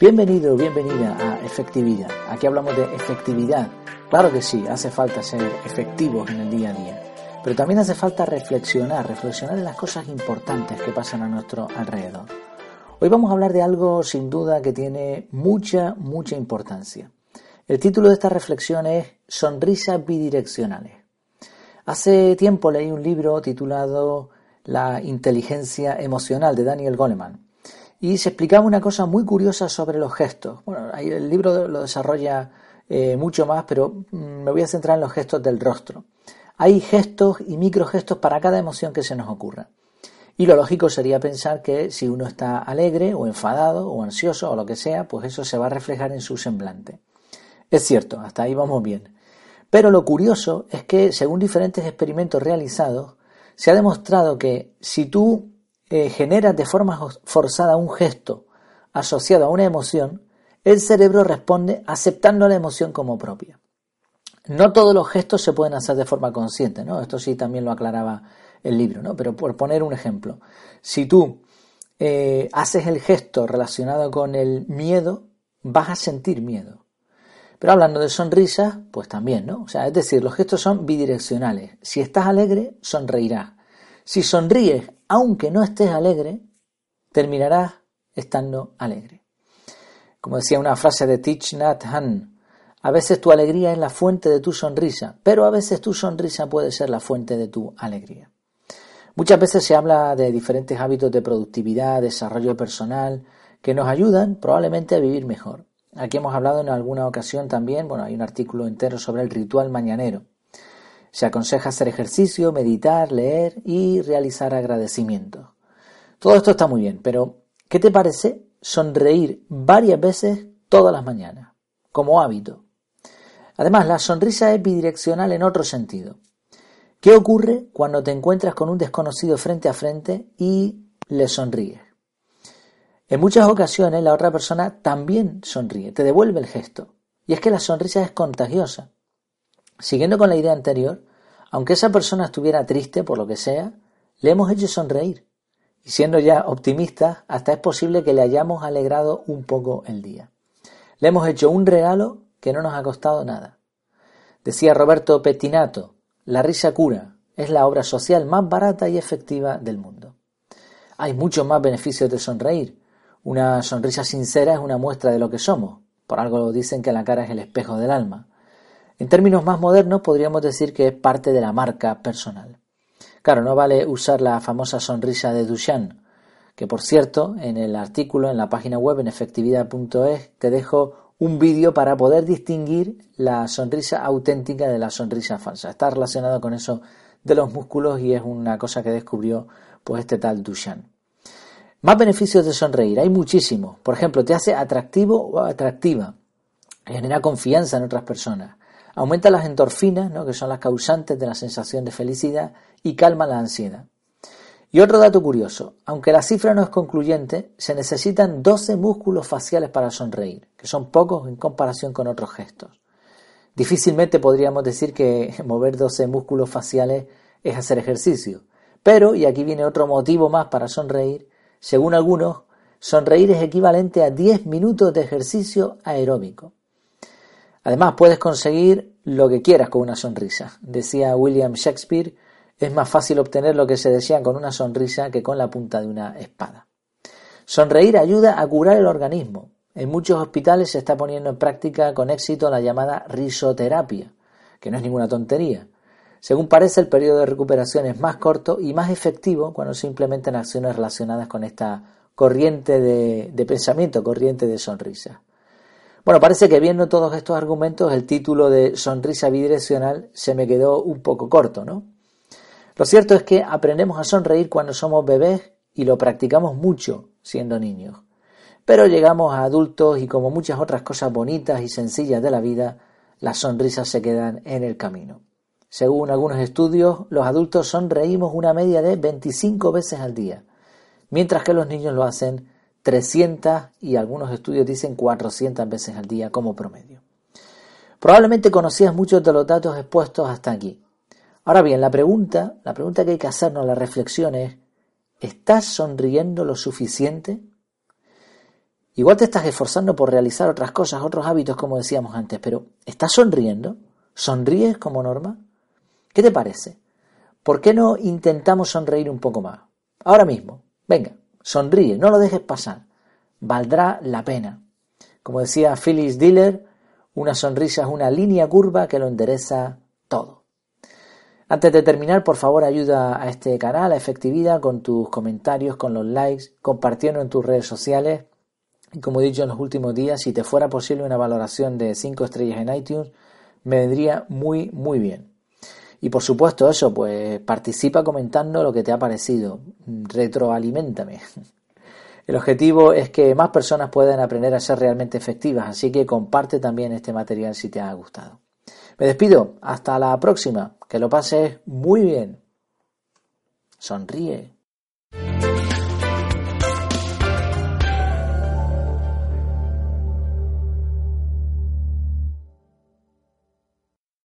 Bienvenido, bienvenida a Efectividad. Aquí hablamos de efectividad. Claro que sí, hace falta ser efectivos en el día a día. Pero también hace falta reflexionar, reflexionar en las cosas importantes que pasan a nuestro alrededor. Hoy vamos a hablar de algo sin duda que tiene mucha, mucha importancia. El título de esta reflexión es Sonrisas bidireccionales. Hace tiempo leí un libro titulado La inteligencia emocional de Daniel Goleman y se explicaba una cosa muy curiosa sobre los gestos. Bueno, el libro lo desarrolla eh, mucho más, pero mm, me voy a centrar en los gestos del rostro. Hay gestos y microgestos para cada emoción que se nos ocurra. Y lo lógico sería pensar que si uno está alegre o enfadado o ansioso o lo que sea, pues eso se va a reflejar en su semblante. Es cierto, hasta ahí vamos bien. Pero lo curioso es que, según diferentes experimentos realizados, se ha demostrado que si tú eh, genera de forma forzada un gesto asociado a una emoción, el cerebro responde aceptando la emoción como propia. No todos los gestos se pueden hacer de forma consciente, ¿no? Esto sí también lo aclaraba el libro, ¿no? Pero por poner un ejemplo, si tú eh, haces el gesto relacionado con el miedo, vas a sentir miedo. Pero hablando de sonrisas, pues también, ¿no? O sea, es decir, los gestos son bidireccionales. Si estás alegre, sonreirás. Si sonríes aunque no estés alegre, terminarás estando alegre. Como decía una frase de Thich Nhat Hanh, a veces tu alegría es la fuente de tu sonrisa, pero a veces tu sonrisa puede ser la fuente de tu alegría. Muchas veces se habla de diferentes hábitos de productividad, desarrollo personal, que nos ayudan probablemente a vivir mejor. Aquí hemos hablado en alguna ocasión también, bueno, hay un artículo entero sobre el ritual mañanero. Se aconseja hacer ejercicio, meditar, leer y realizar agradecimientos. Todo esto está muy bien, pero ¿qué te parece sonreír varias veces todas las mañanas, como hábito? Además, la sonrisa es bidireccional en otro sentido. ¿Qué ocurre cuando te encuentras con un desconocido frente a frente y le sonríes? En muchas ocasiones la otra persona también sonríe, te devuelve el gesto. Y es que la sonrisa es contagiosa. Siguiendo con la idea anterior, aunque esa persona estuviera triste por lo que sea, le hemos hecho sonreír. Y siendo ya optimistas, hasta es posible que le hayamos alegrado un poco el día. Le hemos hecho un regalo que no nos ha costado nada. Decía Roberto Pettinato, la risa cura, es la obra social más barata y efectiva del mundo. Hay muchos más beneficios de sonreír. Una sonrisa sincera es una muestra de lo que somos. Por algo dicen que la cara es el espejo del alma. En términos más modernos podríamos decir que es parte de la marca personal. Claro, no vale usar la famosa sonrisa de Duchamp, que por cierto, en el artículo en la página web en efectividad.es te dejo un vídeo para poder distinguir la sonrisa auténtica de la sonrisa falsa. Está relacionado con eso de los músculos y es una cosa que descubrió pues este tal Duchamp. Más beneficios de sonreír, hay muchísimos. Por ejemplo, te hace atractivo o atractiva, genera confianza en otras personas, Aumenta las endorfinas, ¿no? que son las causantes de la sensación de felicidad, y calma la ansiedad. Y otro dato curioso, aunque la cifra no es concluyente, se necesitan 12 músculos faciales para sonreír, que son pocos en comparación con otros gestos. Difícilmente podríamos decir que mover 12 músculos faciales es hacer ejercicio, pero, y aquí viene otro motivo más para sonreír, según algunos, sonreír es equivalente a 10 minutos de ejercicio aeróbico. Además, puedes conseguir lo que quieras con una sonrisa. Decía William Shakespeare, es más fácil obtener lo que se desea con una sonrisa que con la punta de una espada. Sonreír ayuda a curar el organismo. En muchos hospitales se está poniendo en práctica con éxito la llamada risoterapia, que no es ninguna tontería. Según parece, el periodo de recuperación es más corto y más efectivo cuando se implementan acciones relacionadas con esta corriente de, de pensamiento, corriente de sonrisa. Bueno, parece que viendo todos estos argumentos, el título de Sonrisa bidireccional se me quedó un poco corto, ¿no? Lo cierto es que aprendemos a sonreír cuando somos bebés y lo practicamos mucho siendo niños. Pero llegamos a adultos y como muchas otras cosas bonitas y sencillas de la vida, las sonrisas se quedan en el camino. Según algunos estudios, los adultos sonreímos una media de 25 veces al día, mientras que los niños lo hacen 300 y algunos estudios dicen 400 veces al día como promedio. Probablemente conocías muchos de los datos expuestos hasta aquí. Ahora bien, la pregunta, la pregunta que hay que hacernos, la reflexión es, ¿estás sonriendo lo suficiente? Igual te estás esforzando por realizar otras cosas, otros hábitos, como decíamos antes, pero ¿estás sonriendo? ¿Sonríes como norma? ¿Qué te parece? ¿Por qué no intentamos sonreír un poco más? Ahora mismo, venga, sonríe, no lo dejes pasar. Valdrá la pena. Como decía Phyllis Diller, una sonrisa es una línea curva que lo endereza todo. Antes de terminar, por favor, ayuda a este canal, a Efectividad, con tus comentarios, con los likes, compartiendo en tus redes sociales. Y como he dicho en los últimos días, si te fuera posible una valoración de 5 estrellas en iTunes, me vendría muy, muy bien. Y por supuesto eso, pues participa comentando lo que te ha parecido, retroalimentame. El objetivo es que más personas puedan aprender a ser realmente efectivas, así que comparte también este material si te ha gustado. Me despido, hasta la próxima, que lo pases muy bien. Sonríe.